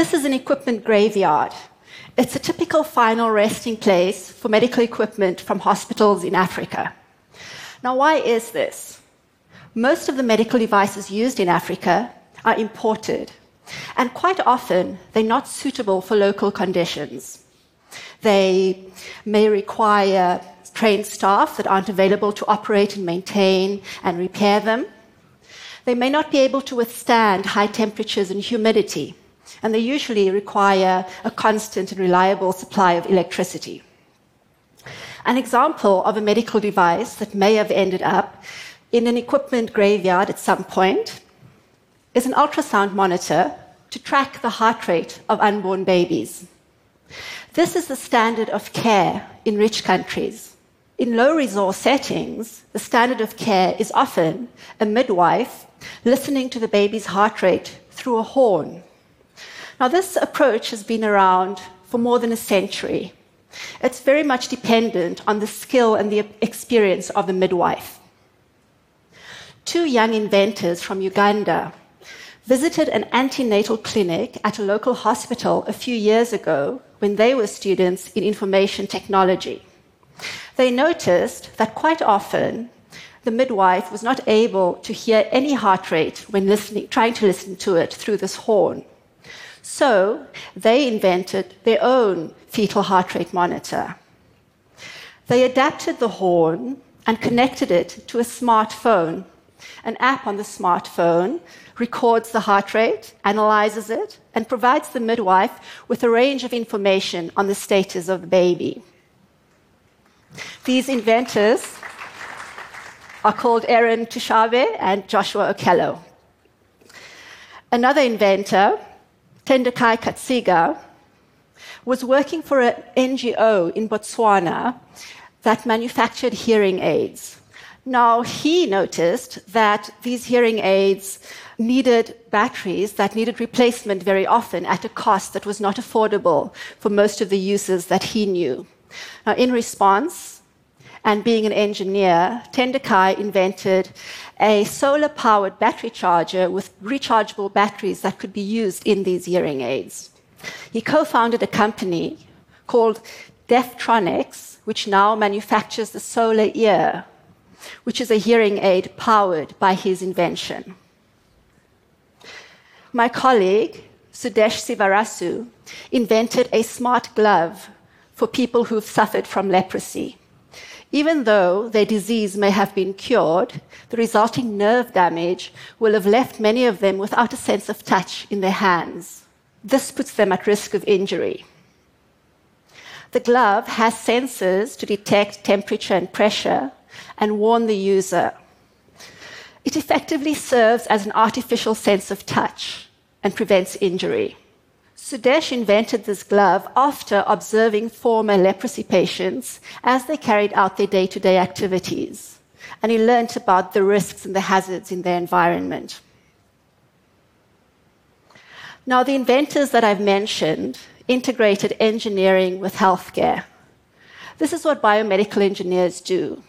This is an equipment graveyard. It's a typical final resting place for medical equipment from hospitals in Africa. Now, why is this? Most of the medical devices used in Africa are imported, and quite often they're not suitable for local conditions. They may require trained staff that aren't available to operate and maintain and repair them. They may not be able to withstand high temperatures and humidity, and they usually require a constant and reliable supply of electricity. An example of a medical device that may have ended up in an equipment graveyard at some point is an ultrasound monitor to track the heart rate of unborn babies. This is the standard of care in rich countries. In low resource settings, the standard of care is often a midwife listening to the baby's heart rate through a horn. Now, this approach has been around for more than a century. It's very much dependent on the skill and the experience of the midwife. Two young inventors from Uganda visited an antenatal clinic at a local hospital a few years ago when they were students in information technology. They noticed that quite often the midwife was not able to hear any heart rate when listening, trying to listen to it through this horn. So they invented their own fetal heart rate monitor. They adapted the horn and connected it to a smartphone. An app on the smartphone records the heart rate, analyzes it, and provides the midwife with a range of information on the status of the baby. These inventors are called Aaron Tushabe and Joshua Okello. Another inventor, Tendekayi Katsiga, was working for an NGO in Botswana that manufactured hearing aids. Now, he noticed that these hearing aids needed batteries that needed replacement very often at a cost that was not affordable for most of the uses that he knew. Now, in response, and being an engineer, Tendekayi invented a solar powered battery charger with rechargeable batteries that could be used in these hearing aids. He co founded a company called Deaftronics, which now manufactures the Solar Ear, which is a hearing aid powered by his invention. My colleague, Sudesh Sivarasu, invented a smart glove for people who've suffered from leprosy. Even though their disease may have been cured, the resulting nerve damage will have left many of them without a sense of touch in their hands. This puts them at risk of injury. The glove has sensors to detect temperature and pressure and warn the user. It effectively serves as an artificial sense of touch and prevents injury. Sudesh invented this glove after observing former leprosy patients as they carried out their day to day activities. And he learnt about the risks and the hazards in their environment. Now, the inventors that I've mentioned integrated engineering with healthcare. This is what biomedical engineers do.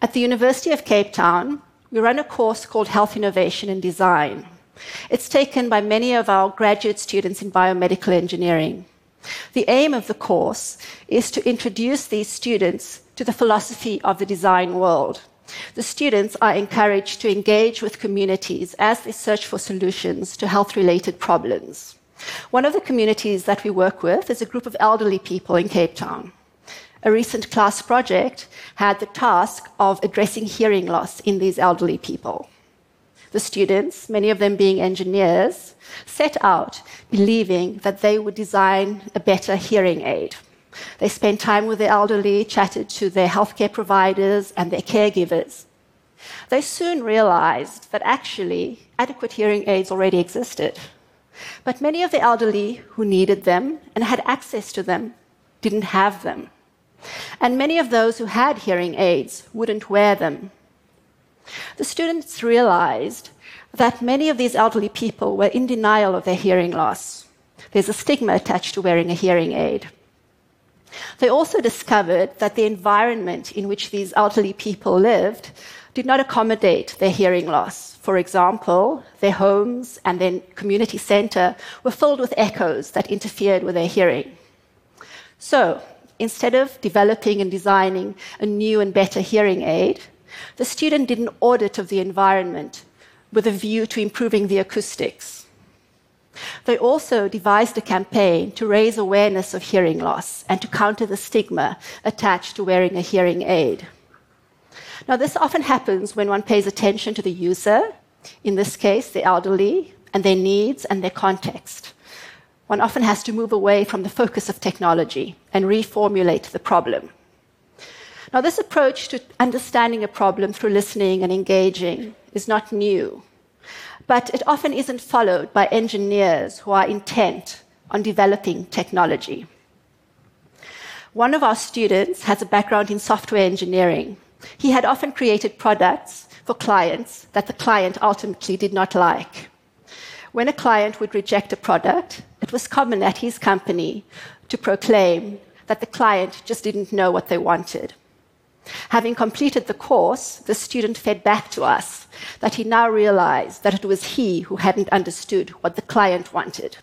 At the University of Cape Town, we run a course called Health Innovation and Design. It's taken by many of our graduate students in biomedical engineering. The aim of the course is to introduce these students to the philosophy of the design world. The students are encouraged to engage with communities as they search for solutions to health related problems. One of the communities that we work with is a group of elderly people in Cape Town. A recent class project had the task of addressing hearing loss in these elderly people the students, many of them being engineers, set out believing that they would design a better hearing aid. They spent time with the elderly, chatted to their healthcare providers and their caregivers. They soon realized that actually adequate hearing aids already existed. But many of the elderly who needed them and had access to them didn't have them. And many of those who had hearing aids wouldn't wear them the students realized that many of these elderly people were in denial of their hearing loss. There's a stigma attached to wearing a hearing aid. They also discovered that the environment in which these elderly people lived did not accommodate their hearing loss. For example, their homes and their community center were filled with echoes that interfered with their hearing. So, instead of developing and designing a new and better hearing aid, the student did an audit of the environment with a view to improving the acoustics. They also devised a campaign to raise awareness of hearing loss and to counter the stigma attached to wearing a hearing aid. Now, this often happens when one pays attention to the user, in this case, the elderly, and their needs and their context. One often has to move away from the focus of technology and reformulate the problem. Now, this approach to understanding a problem through listening and engaging is not new, but it often isn't followed by engineers who are intent on developing technology. One of our students has a background in software engineering. He had often created products for clients that the client ultimately did not like. When a client would reject a product, it was common at his company to proclaim that the client just didn't know what they wanted. Having completed the course, the student fed back to us that he now realized that it was he who hadn't understood what the client wanted.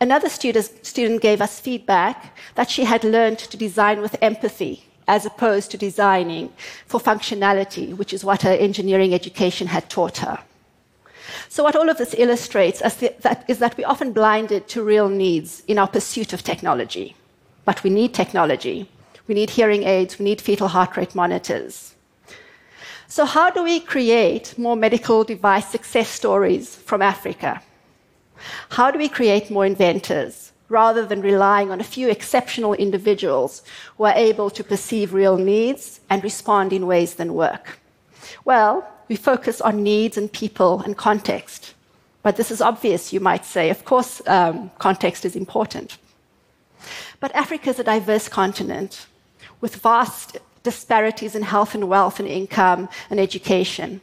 Another student gave us feedback that she had learned to design with empathy as opposed to designing for functionality, which is what her engineering education had taught her. So, what all of this illustrates is that we're often blinded to real needs in our pursuit of technology. But we need technology. We need hearing aids, we need fetal heart rate monitors. So, how do we create more medical device success stories from Africa? How do we create more inventors rather than relying on a few exceptional individuals who are able to perceive real needs and respond in ways that work? Well, we focus on needs and people and context. But this is obvious, you might say. Of course, um, context is important. But Africa is a diverse continent with vast disparities in health and wealth and income and education.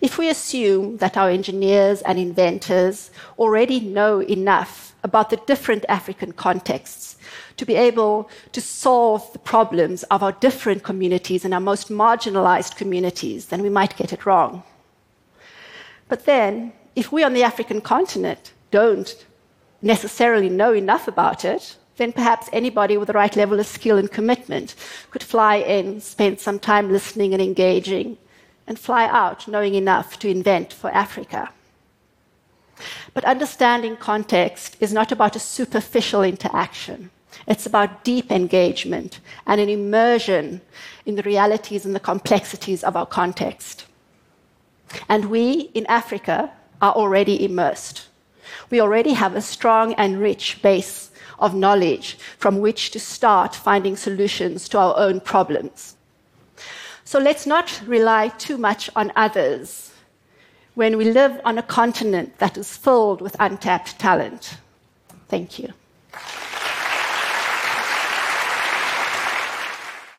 If we assume that our engineers and inventors already know enough about the different African contexts to be able to solve the problems of our different communities and our most marginalized communities, then we might get it wrong. But then, if we on the African continent don't necessarily know enough about it, then perhaps anybody with the right level of skill and commitment could fly in, spend some time listening and engaging, and fly out knowing enough to invent for Africa. But understanding context is not about a superficial interaction. It's about deep engagement and an immersion in the realities and the complexities of our context. And we in Africa are already immersed. We already have a strong and rich base of knowledge from which to start finding solutions to our own problems. So let's not rely too much on others when we live on a continent that is filled with untapped talent. Thank you.